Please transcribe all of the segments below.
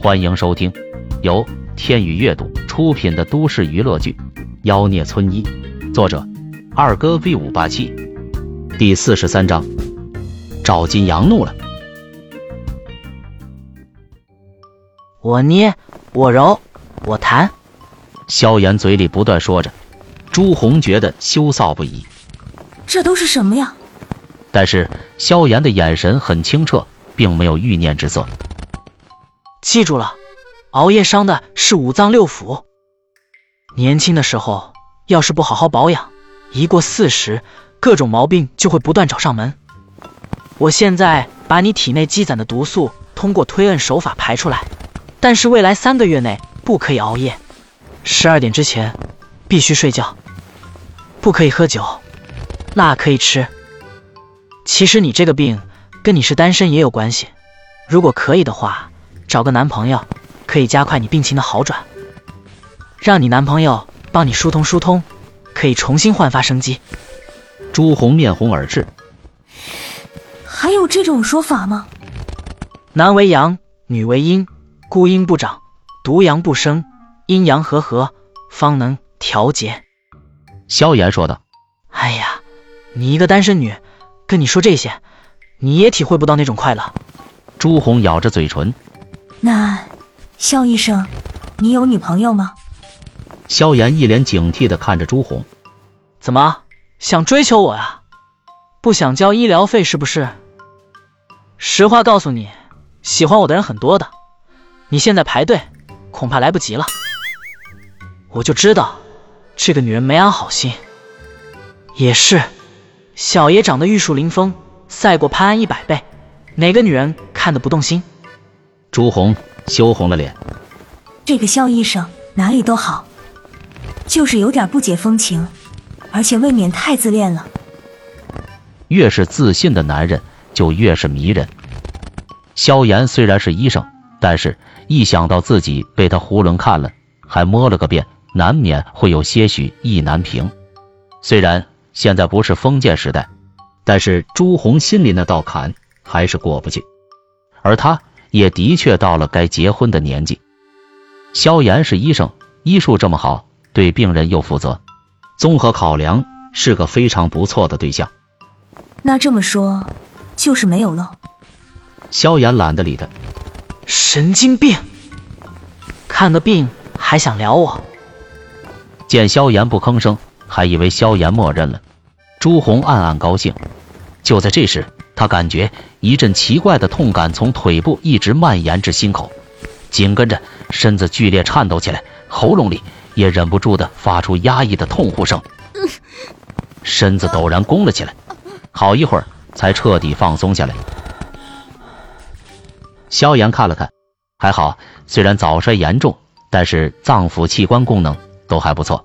欢迎收听由天宇阅读出品的都市娱乐剧《妖孽村医》，作者二哥 V 五八七，第四十三章。赵金阳怒了，我捏，我揉，我弹。萧炎嘴里不断说着，朱红觉得羞臊不已。这都是什么呀？但是萧炎的眼神很清澈，并没有欲念之色。记住了，熬夜伤的是五脏六腑。年轻的时候要是不好好保养，一过四十，各种毛病就会不断找上门。我现在把你体内积攒的毒素通过推摁手法排出来，但是未来三个月内不可以熬夜，十二点之前必须睡觉，不可以喝酒，辣可以吃。其实你这个病跟你是单身也有关系，如果可以的话。找个男朋友可以加快你病情的好转，让你男朋友帮你疏通疏通，可以重新焕发生机。朱红面红耳赤，还有这种说法吗？男为阳，女为阴，孤阴不长，独阳不生，阴阳和合，方能调节。萧炎说道：“哎呀，你一个单身女，跟你说这些，你也体会不到那种快乐。”朱红咬着嘴唇。那，肖医生，你有女朋友吗？萧炎一脸警惕的看着朱红，怎么想追求我呀？不想交医疗费是不是？实话告诉你，喜欢我的人很多的，你现在排队恐怕来不及了。我就知道这个女人没安好心。也是，小爷长得玉树临风，赛过潘安一百倍，哪个女人看得不动心？朱红羞红了脸，这个肖医生哪里都好，就是有点不解风情，而且未免太自恋了。越是自信的男人，就越是迷人。萧炎虽然是医生，但是一想到自己被他囫囵看了，还摸了个遍，难免会有些许意难平。虽然现在不是封建时代，但是朱红心里那道坎还是过不去，而他。也的确到了该结婚的年纪。萧炎是医生，医术这么好，对病人又负责，综合考量是个非常不错的对象。那这么说，就是没有了。萧炎懒得理他，神经病，看个病还想撩我？见萧炎不吭声，还以为萧炎默认了。朱红暗暗高兴。就在这时。他感觉一阵奇怪的痛感从腿部一直蔓延至心口，紧跟着身子剧烈颤抖起来，喉咙里也忍不住的发出压抑的痛呼声，身子陡然弓了起来，好一会儿才彻底放松下来。萧炎看了看，还好，虽然早衰严重，但是脏腑器官功能都还不错，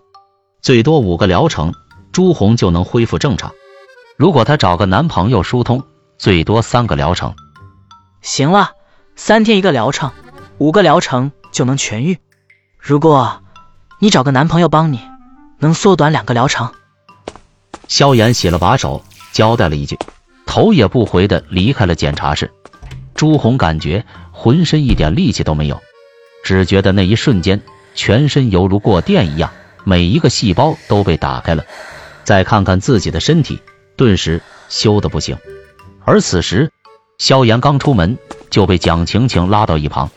最多五个疗程，朱红就能恢复正常。如果他找个男朋友疏通，最多三个疗程，行了，三天一个疗程，五个疗程就能痊愈。如果你找个男朋友帮你，能缩短两个疗程。萧炎洗了把手，交代了一句，头也不回的离开了检查室。朱红感觉浑身一点力气都没有，只觉得那一瞬间，全身犹如过电一样，每一个细胞都被打开了。再看看自己的身体，顿时羞得不行。而此时，萧炎刚出门就被蒋晴晴拉到一旁。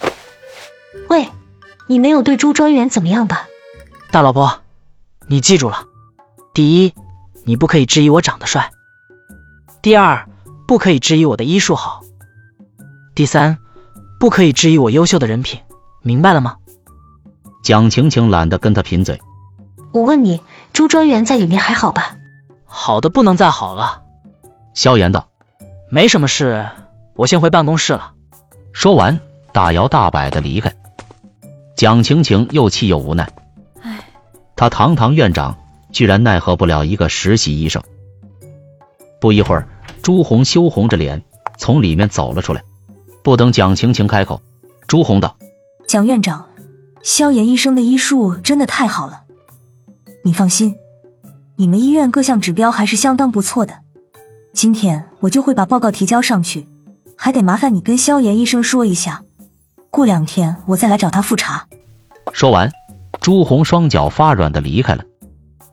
喂，你没有对朱专员怎么样吧？大老婆，你记住了：第一，你不可以质疑我长得帅；第二，不可以质疑我的医术好；第三，不可以质疑我优秀的人品，明白了吗？蒋晴晴懒得跟他贫嘴。我问你，朱专员在里面还好吧？好的不能再好了。萧炎道。没什么事，我先回办公室了。说完，大摇大摆的离开。蒋晴晴又气又无奈，唉，她堂堂院长，居然奈何不了一个实习医生。不一会儿，朱红羞红着脸从里面走了出来。不等蒋晴晴开口，朱红道：“蒋院长，萧炎医生的医术真的太好了，你放心，你们医院各项指标还是相当不错的。”今天我就会把报告提交上去，还得麻烦你跟萧炎医生说一下，过两天我再来找他复查。说完，朱红双脚发软的离开了。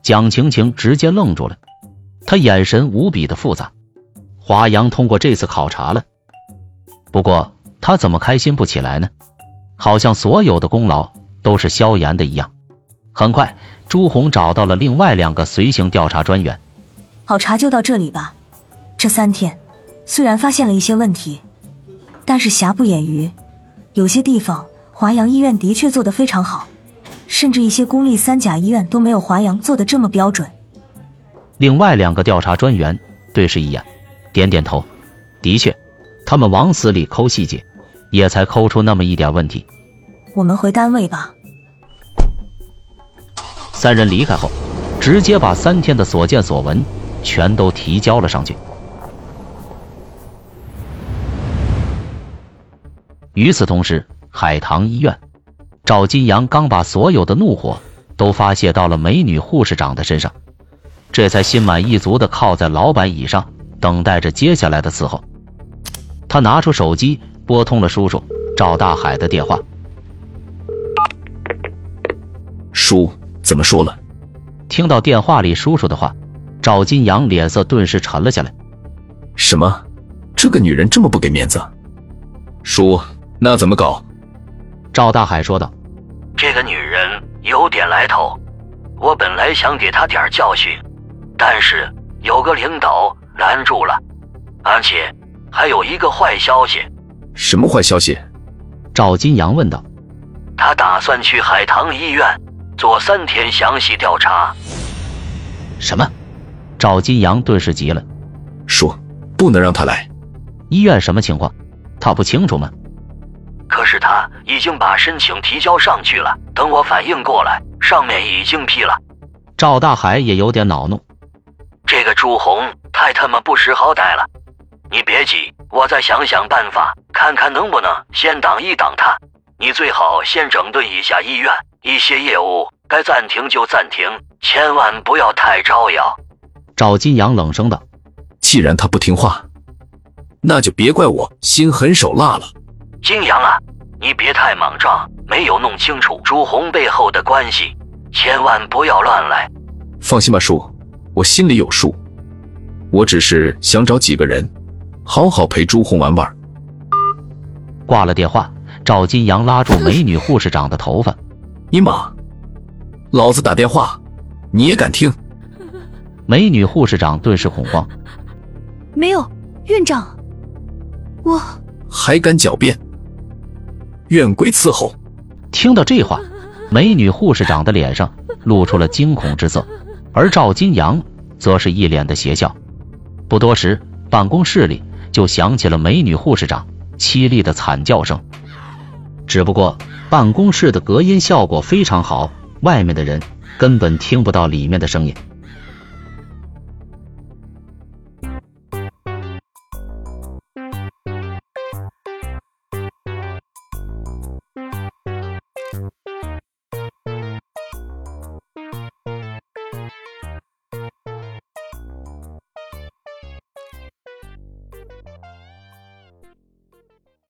蒋晴晴直接愣住了，她眼神无比的复杂。华阳通过这次考察了，不过他怎么开心不起来呢？好像所有的功劳都是萧炎的一样。很快，朱红找到了另外两个随行调查专员。考察就到这里吧。这三天虽然发现了一些问题，但是瑕不掩瑜，有些地方华阳医院的确做得非常好，甚至一些公立三甲医院都没有华阳做的这么标准。另外两个调查专员对视一眼，点点头。的确，他们往死里抠细节，也才抠出那么一点问题。我们回单位吧。三人离开后，直接把三天的所见所闻全都提交了上去。与此同时，海棠医院，赵金阳刚把所有的怒火都发泄到了美女护士长的身上，这才心满意足的靠在老板椅上，等待着接下来的伺候。他拿出手机拨通了叔叔赵大海的电话。叔，怎么说了？听到电话里叔叔的话，赵金阳脸色顿时沉了下来。什么？这个女人这么不给面子？叔。那怎么搞？赵大海说道：“这个女人有点来头，我本来想给她点教训，但是有个领导拦住了，而且还有一个坏消息。”什么坏消息？赵金阳问道。他打算去海棠医院做三天详细调查。什么？赵金阳顿时急了。说，不能让他来。医院什么情况？他不清楚吗？可是他已经把申请提交上去了，等我反应过来，上面已经批了。赵大海也有点恼怒，这个朱红太他妈不识好歹了！你别急，我再想想办法，看看能不能先挡一挡他。你最好先整顿一下医院，一些业务该暂停就暂停，千万不要太招摇。赵金阳冷声道：“既然他不听话，那就别怪我心狠手辣了。”金阳啊，你别太莽撞，没有弄清楚朱红背后的关系，千万不要乱来。放心吧，叔，我心里有数。我只是想找几个人，好好陪朱红玩玩。挂了电话，赵金阳拉住美女护士长的头发：“尼玛，老子打电话，你也敢听？”美女护士长顿时恐慌：“没有，院长，我还敢狡辩？”愿归伺候。听到这话，美女护士长的脸上露出了惊恐之色，而赵金阳则是一脸的邪笑。不多时，办公室里就响起了美女护士长凄厉的惨叫声。只不过办公室的隔音效果非常好，外面的人根本听不到里面的声音。